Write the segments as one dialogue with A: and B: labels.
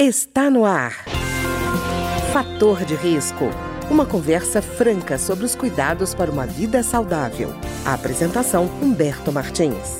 A: Está no ar. Fator de risco. Uma conversa franca sobre os cuidados para uma vida saudável. A apresentação Humberto Martins.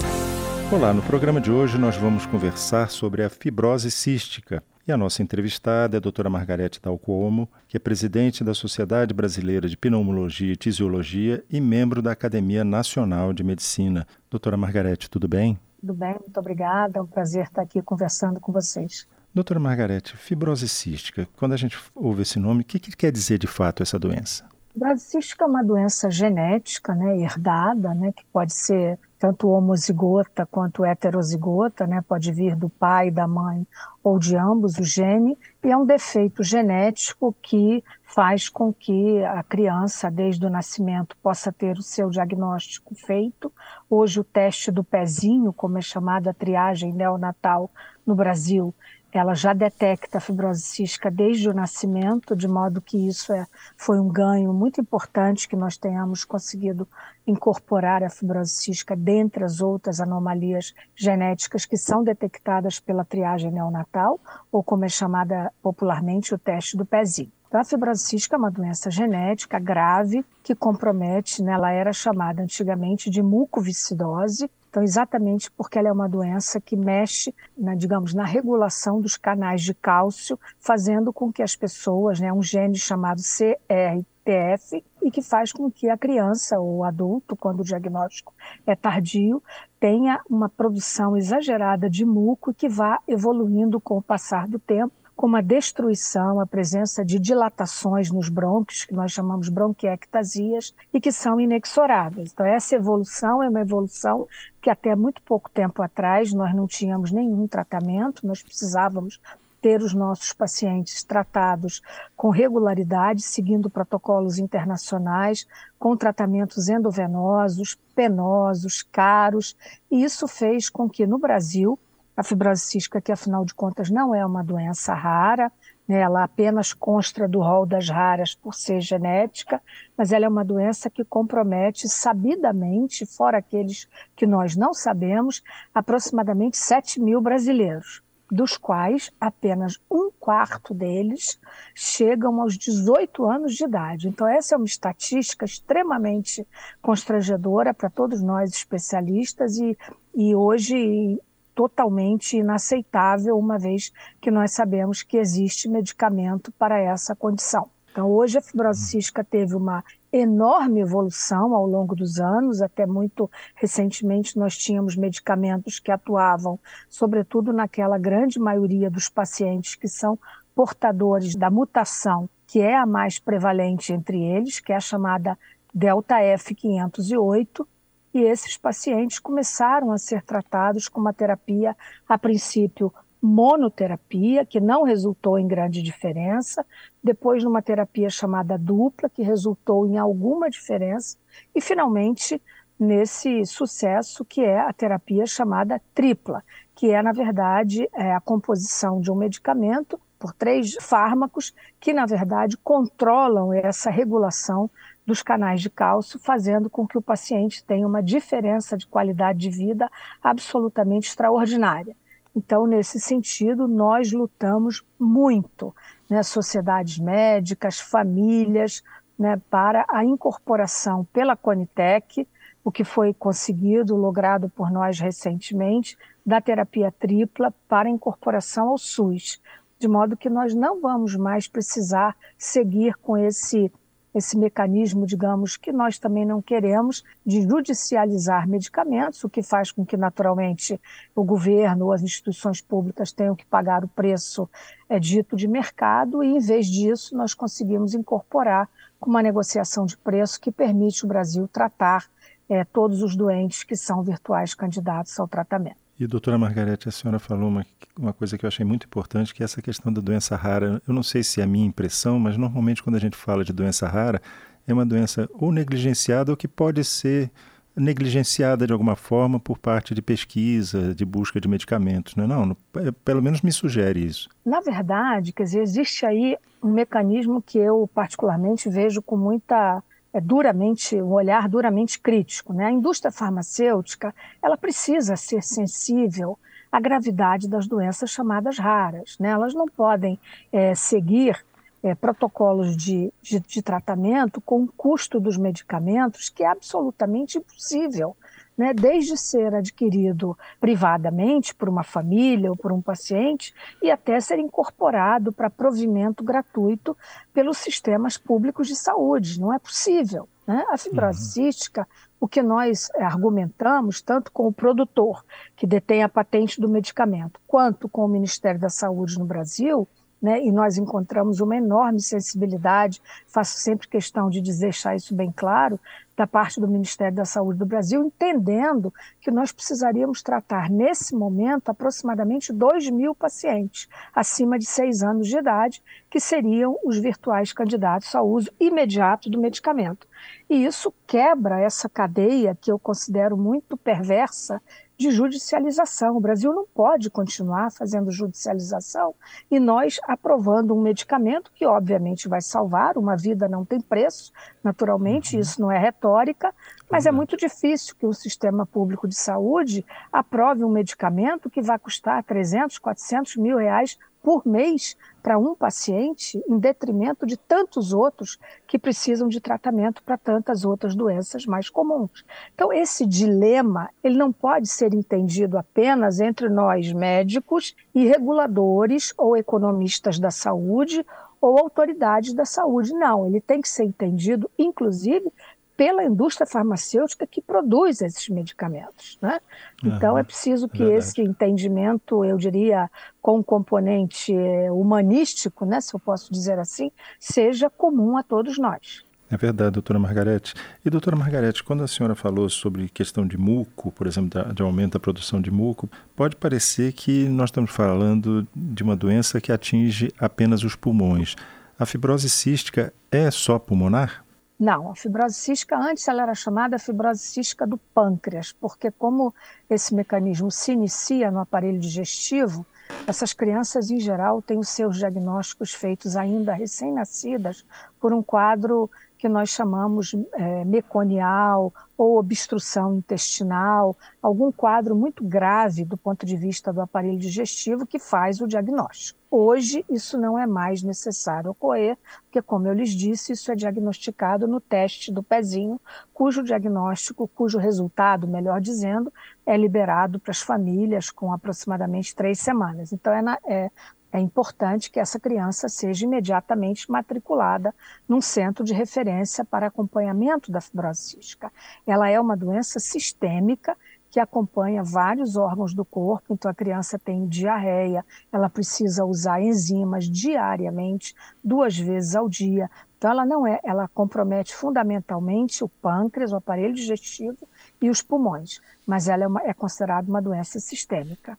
B: Olá, no programa de hoje nós vamos conversar sobre a fibrose cística. E a nossa entrevistada é a doutora Margarete Dalcomo, que é presidente da Sociedade Brasileira de Pneumologia e Tisiologia e membro da Academia Nacional de Medicina. Doutora Margarete, tudo bem?
C: Tudo bem, muito obrigada. É um prazer estar aqui conversando com vocês.
B: Doutora Margarete, fibrose cística, quando a gente ouve esse nome, o que, que quer dizer de fato essa doença?
C: Fibrose cística é uma doença genética, né, herdada, né, que pode ser tanto homozigota quanto heterozigota, né, pode vir do pai, da mãe ou de ambos o gene, e é um defeito genético que faz com que a criança, desde o nascimento, possa ter o seu diagnóstico feito. Hoje, o teste do pezinho, como é chamada a triagem neonatal no Brasil, ela já detecta a fibrose cística desde o nascimento, de modo que isso é, foi um ganho muito importante que nós tenhamos conseguido incorporar a fibrose cística dentre as outras anomalias genéticas que são detectadas pela triagem neonatal, ou como é chamada popularmente o teste do pezinho. Então, a fibrose cística é uma doença genética grave que compromete, né, ela era chamada antigamente de mucoviscidose, então, exatamente porque ela é uma doença que mexe, na, digamos, na regulação dos canais de cálcio, fazendo com que as pessoas, né, um gene chamado CRTF, e que faz com que a criança ou adulto, quando o diagnóstico é tardio, tenha uma produção exagerada de muco que vá evoluindo com o passar do tempo como a destruição, a presença de dilatações nos brônquios, que nós chamamos bronquiectasias, e que são inexoráveis. Então, essa evolução é uma evolução que até muito pouco tempo atrás nós não tínhamos nenhum tratamento, nós precisávamos ter os nossos pacientes tratados com regularidade, seguindo protocolos internacionais, com tratamentos endovenosos, penosos, caros, e isso fez com que no Brasil a fibrose cística, que afinal de contas não é uma doença rara, né? ela apenas consta do rol das raras por ser genética, mas ela é uma doença que compromete sabidamente, fora aqueles que nós não sabemos, aproximadamente 7 mil brasileiros, dos quais apenas um quarto deles chegam aos 18 anos de idade. Então, essa é uma estatística extremamente constrangedora para todos nós especialistas e, e hoje totalmente inaceitável, uma vez que nós sabemos que existe medicamento para essa condição. Então, hoje a fibrose cística teve uma enorme evolução ao longo dos anos, até muito recentemente nós tínhamos medicamentos que atuavam, sobretudo naquela grande maioria dos pacientes que são portadores da mutação, que é a mais prevalente entre eles, que é a chamada delta F508, e esses pacientes começaram a ser tratados com uma terapia, a princípio, monoterapia, que não resultou em grande diferença, depois numa terapia chamada dupla, que resultou em alguma diferença, e finalmente nesse sucesso que é a terapia chamada tripla, que é, na verdade, é a composição de um medicamento por três fármacos que, na verdade, controlam essa regulação dos canais de cálcio, fazendo com que o paciente tenha uma diferença de qualidade de vida absolutamente extraordinária. Então, nesse sentido, nós lutamos muito, né, sociedades médicas, famílias, né, para a incorporação pela Conitec, o que foi conseguido, logrado por nós recentemente, da terapia tripla para incorporação ao SUS, de modo que nós não vamos mais precisar seguir com esse esse mecanismo, digamos, que nós também não queremos, de judicializar medicamentos, o que faz com que, naturalmente, o governo ou as instituições públicas tenham que pagar o preço é, dito de mercado, e, em vez disso, nós conseguimos incorporar uma negociação de preço que permite o Brasil tratar é, todos os doentes que são virtuais candidatos ao tratamento.
B: E, doutora Margarete, a senhora falou uma, uma coisa que eu achei muito importante, que é essa questão da doença rara. Eu não sei se é a minha impressão, mas normalmente quando a gente fala de doença rara, é uma doença ou negligenciada ou que pode ser negligenciada de alguma forma por parte de pesquisa, de busca de medicamentos, não é não? É, pelo menos me sugere isso.
C: Na verdade, quer dizer, existe aí um mecanismo que eu particularmente vejo com muita é duramente um olhar duramente crítico, né? A indústria farmacêutica ela precisa ser sensível a gravidade das doenças chamadas raras. Né? Elas não podem é, seguir é, protocolos de, de, de, tratamento com o custo dos medicamentos que é absolutamente impossível. Né? Desde ser adquirido privadamente por uma família ou por um paciente e até ser incorporado para provimento gratuito pelos sistemas públicos de saúde. Não é possível. Né? A fibrose uhum. cística, o que nós argumentamos, tanto com o produtor, que detém a patente do medicamento, quanto com o Ministério da Saúde no Brasil, né, e nós encontramos uma enorme sensibilidade, faço sempre questão de deixar isso bem claro, da parte do Ministério da Saúde do Brasil, entendendo que nós precisaríamos tratar, nesse momento, aproximadamente 2 mil pacientes acima de 6 anos de idade, que seriam os virtuais candidatos ao uso imediato do medicamento. E isso quebra essa cadeia que eu considero muito perversa de judicialização. O Brasil não pode continuar fazendo judicialização e nós aprovando um medicamento que, obviamente, vai salvar, uma vida não tem preço, naturalmente, uhum. isso não é retórica, mas é uhum. muito difícil que o sistema público de saúde aprove um medicamento que vai custar 300, 400 mil reais por mês para um paciente, em detrimento de tantos outros que precisam de tratamento para tantas outras doenças mais comuns. Então, esse dilema, ele não pode ser entendido apenas entre nós médicos e reguladores ou economistas da saúde ou autoridades da saúde. Não, ele tem que ser entendido, inclusive, pela indústria farmacêutica que produz esses medicamentos. Né? Então, uhum, é preciso que verdade. esse entendimento, eu diria, com um componente eh, humanístico, né, se eu posso dizer assim, seja comum a todos nós.
B: É verdade, doutora Margarete. E, doutora Margarete, quando a senhora falou sobre questão de muco, por exemplo, de aumento da produção de muco, pode parecer que nós estamos falando de uma doença que atinge apenas os pulmões. A fibrose cística é só pulmonar?
C: Não, a fibrose cística antes ela era chamada fibrose cística do pâncreas, porque como esse mecanismo se inicia no aparelho digestivo, essas crianças em geral têm os seus diagnósticos feitos ainda recém-nascidas por um quadro que nós chamamos é, meconial ou obstrução intestinal, algum quadro muito grave do ponto de vista do aparelho digestivo que faz o diagnóstico. Hoje, isso não é mais necessário ocorrer, porque, como eu lhes disse, isso é diagnosticado no teste do pezinho, cujo diagnóstico, cujo resultado, melhor dizendo, é liberado para as famílias com aproximadamente três semanas. Então, é, na, é é importante que essa criança seja imediatamente matriculada num centro de referência para acompanhamento da fibrose cística. Ela é uma doença sistêmica que acompanha vários órgãos do corpo, então a criança tem diarreia, ela precisa usar enzimas diariamente, duas vezes ao dia. Então ela não é, ela compromete fundamentalmente o pâncreas, o aparelho digestivo e os pulmões, mas ela é, uma, é considerada uma doença sistêmica.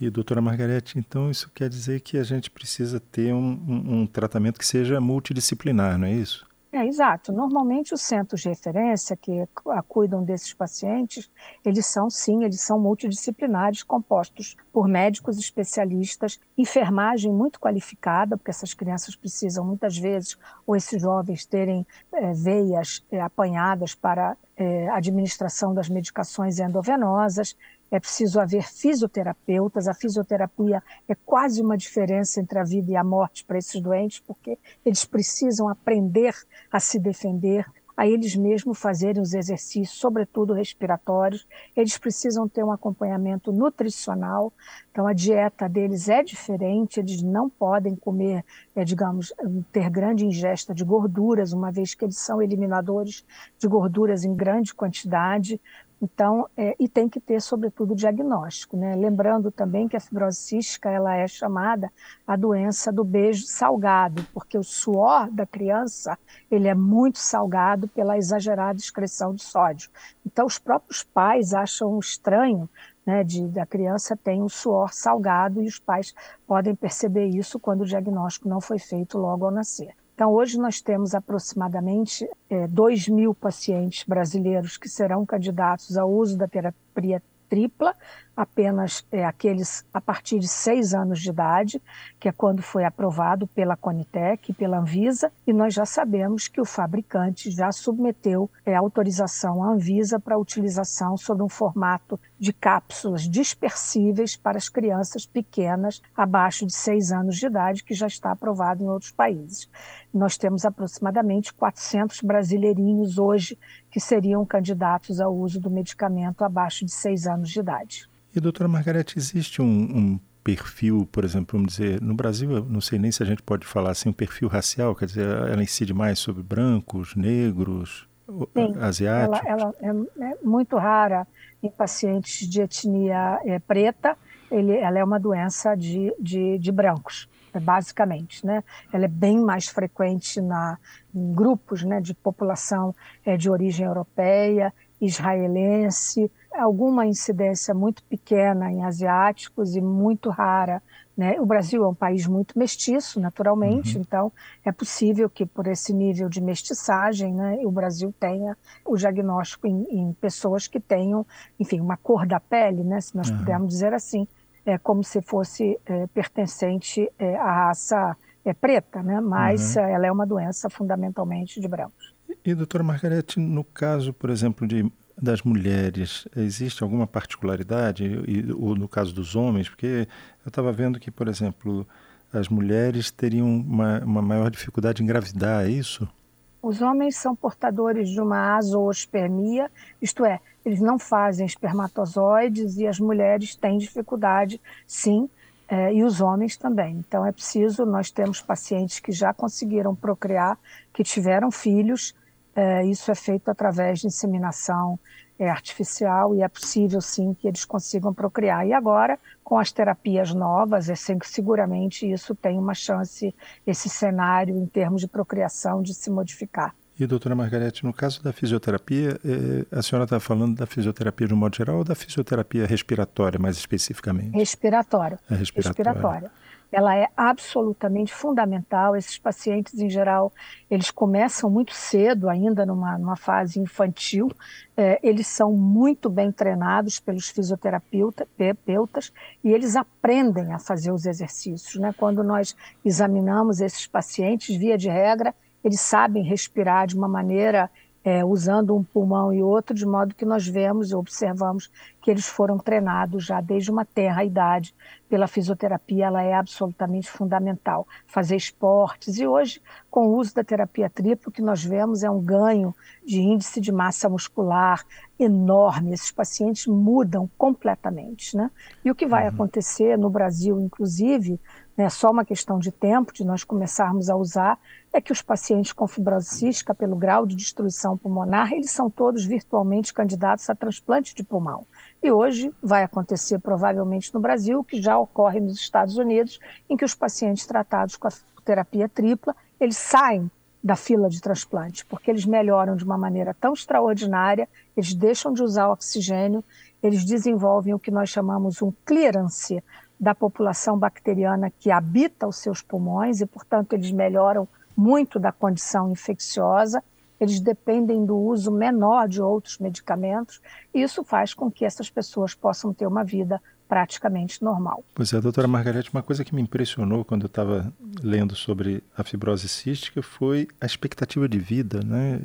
B: E, doutora Margarete, então isso quer dizer que a gente precisa ter um, um, um tratamento que seja multidisciplinar, não é isso?
C: É, exato. Normalmente os centros de referência que cuidam desses pacientes, eles são sim, eles são multidisciplinares, compostos por médicos especialistas, enfermagem muito qualificada, porque essas crianças precisam muitas vezes, ou esses jovens terem é, veias é, apanhadas para é, administração das medicações endovenosas, é preciso haver fisioterapeutas. A fisioterapia é quase uma diferença entre a vida e a morte para esses doentes, porque eles precisam aprender a se defender, a eles mesmos fazerem os exercícios, sobretudo respiratórios. Eles precisam ter um acompanhamento nutricional. Então, a dieta deles é diferente, eles não podem comer, é, digamos, ter grande ingesta de gorduras, uma vez que eles são eliminadores de gorduras em grande quantidade. Então, é, e tem que ter, sobretudo, diagnóstico. Né? Lembrando também que a fibrose cística ela é chamada a doença do beijo salgado, porque o suor da criança ele é muito salgado pela exagerada excreção de sódio. Então, os próprios pais acham estranho né, de, da criança tem o suor salgado e os pais podem perceber isso quando o diagnóstico não foi feito logo ao nascer. Então, hoje nós temos aproximadamente é, 2 mil pacientes brasileiros que serão candidatos ao uso da terapia tripla, apenas é, aqueles a partir de seis anos de idade, que é quando foi aprovado pela Conitec e pela Anvisa, e nós já sabemos que o fabricante já submeteu é, autorização à Anvisa para utilização sob um formato de cápsulas dispersíveis para as crianças pequenas abaixo de seis anos de idade, que já está aprovado em outros países. Nós temos aproximadamente 400 brasileirinhos hoje que seriam candidatos ao uso do medicamento abaixo de seis anos de idade.
B: E, doutora Margarete, existe um, um perfil, por exemplo, vamos dizer, no Brasil, eu não sei nem se a gente pode falar assim, um perfil racial, quer dizer, ela incide mais sobre brancos, negros,
C: Sim,
B: asiáticos?
C: Ela, ela é, é, muito rara em pacientes de etnia é, preta, ele, ela é uma doença de, de, de brancos basicamente, né? Ela é bem mais frequente na, em grupos, né, de população é, de origem europeia, israelense, alguma incidência muito pequena em asiáticos e muito rara. Né? O Brasil é um país muito mestiço, naturalmente, uhum. então é possível que, por esse nível de mestiçagem, né, o Brasil tenha o diagnóstico em, em, pessoas que tenham, enfim, uma cor da pele, né, se nós uhum. pudermos dizer assim, é como se fosse é, pertencente é, à raça é, preta, né? mas uhum. ela é uma doença fundamentalmente de brancos.
B: E, doutora Margarete, no caso, por exemplo, de das mulheres, existe alguma particularidade, ou no caso dos homens? Porque eu estava vendo que, por exemplo, as mulheres teriam uma, uma maior dificuldade em engravidar, é isso?
C: Os homens são portadores de uma azoospermia, isto é, eles não fazem espermatozoides e as mulheres têm dificuldade, sim, é, e os homens também. Então é preciso, nós temos pacientes que já conseguiram procriar, que tiveram filhos, é, isso é feito através de inseminação é, artificial e é possível sim que eles consigam procriar. E agora, com as terapias novas, é sempre, seguramente isso tem uma chance, esse cenário em termos de procriação, de se modificar.
B: E, doutora Margarete, no caso da fisioterapia, eh, a senhora está falando da fisioterapia de um modo geral ou da fisioterapia respiratória, mais especificamente?
C: Respiratória.
B: É respiratória.
C: respiratória ela é absolutamente fundamental. Esses pacientes, em geral, eles começam muito cedo, ainda numa, numa fase infantil. É, eles são muito bem treinados pelos fisioterapeutas e eles aprendem a fazer os exercícios. Né? Quando nós examinamos esses pacientes, via de regra, eles sabem respirar de uma maneira é, usando um pulmão e outro, de modo que nós vemos e observamos que eles foram treinados já desde uma terra idade pela fisioterapia, ela é absolutamente fundamental. Fazer esportes e hoje, com o uso da terapia tripla, o que nós vemos é um ganho de índice de massa muscular enorme. Esses pacientes mudam completamente, né? E o que vai uhum. acontecer no Brasil, inclusive, é só uma questão de tempo de nós começarmos a usar é que os pacientes com fibrose cística, pelo grau de destruição pulmonar, eles são todos virtualmente candidatos a transplante de pulmão. E hoje vai acontecer provavelmente no Brasil, que já ocorre nos Estados Unidos, em que os pacientes tratados com a terapia tripla, eles saem da fila de transplante, porque eles melhoram de uma maneira tão extraordinária, eles deixam de usar oxigênio, eles desenvolvem o que nós chamamos um clearance da população bacteriana que habita os seus pulmões e, portanto, eles melhoram muito da condição infecciosa, eles dependem do uso menor de outros medicamentos, e isso faz com que essas pessoas possam ter uma vida praticamente normal.
B: Pois é, doutora Margarete, uma coisa que me impressionou quando eu estava lendo sobre a fibrose cística foi a expectativa de vida. Né?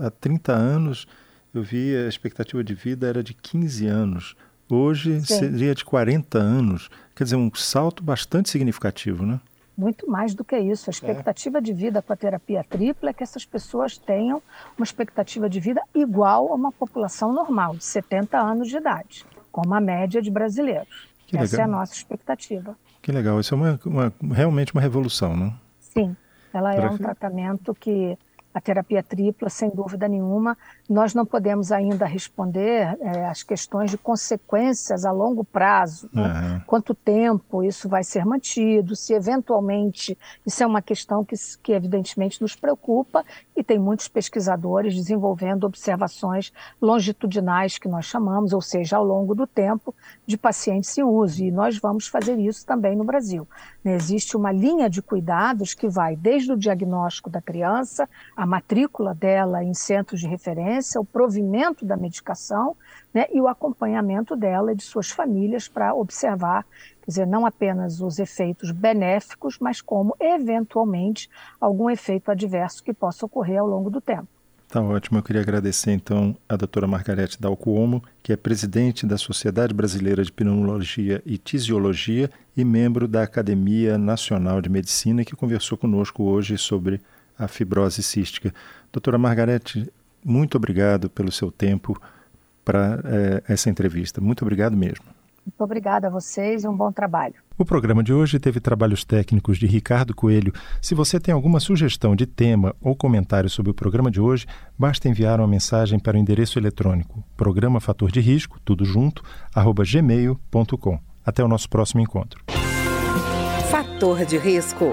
B: É, há 30 anos eu vi a expectativa de vida era de 15 anos. Hoje Sim. seria de 40 anos. Quer dizer, um salto bastante significativo, né?
C: Muito mais do que isso. A expectativa é. de vida com a terapia tripla é que essas pessoas tenham uma expectativa de vida igual a uma população normal, de 70 anos de idade, como a média de brasileiros. Que Essa legal. é a nossa expectativa.
B: Que legal. Isso é uma, uma realmente uma revolução, não?
C: Sim. Ela é um tratamento que a terapia tripla, sem dúvida nenhuma. Nós não podemos ainda responder é, as questões de consequências a longo prazo. Né? Uhum. Quanto tempo isso vai ser mantido, se eventualmente. Isso é uma questão que, que, evidentemente, nos preocupa e tem muitos pesquisadores desenvolvendo observações longitudinais, que nós chamamos, ou seja, ao longo do tempo, de pacientes em uso. E nós vamos fazer isso também no Brasil. Existe uma linha de cuidados que vai desde o diagnóstico da criança, a a matrícula dela em centros de referência, o provimento da medicação né, e o acompanhamento dela e de suas famílias para observar, quer dizer, não apenas os efeitos benéficos, mas como, eventualmente, algum efeito adverso que possa ocorrer ao longo do tempo.
B: Tá ótimo. Eu queria agradecer então a doutora Margarete Dalcuomo, que é presidente da Sociedade Brasileira de Pneumologia e Tisiologia e membro da Academia Nacional de Medicina, que conversou conosco hoje sobre a fibrose cística. Doutora Margarete, muito obrigado pelo seu tempo para é, essa entrevista. Muito obrigado mesmo.
C: Muito obrigada a vocês e um bom trabalho.
B: O programa de hoje teve trabalhos técnicos de Ricardo Coelho. Se você tem alguma sugestão de tema ou comentário sobre o programa de hoje, basta enviar uma mensagem para o endereço eletrônico programa fator de risco, tudo junto, arroba gmail.com. Até o nosso próximo encontro.
A: Fator de risco,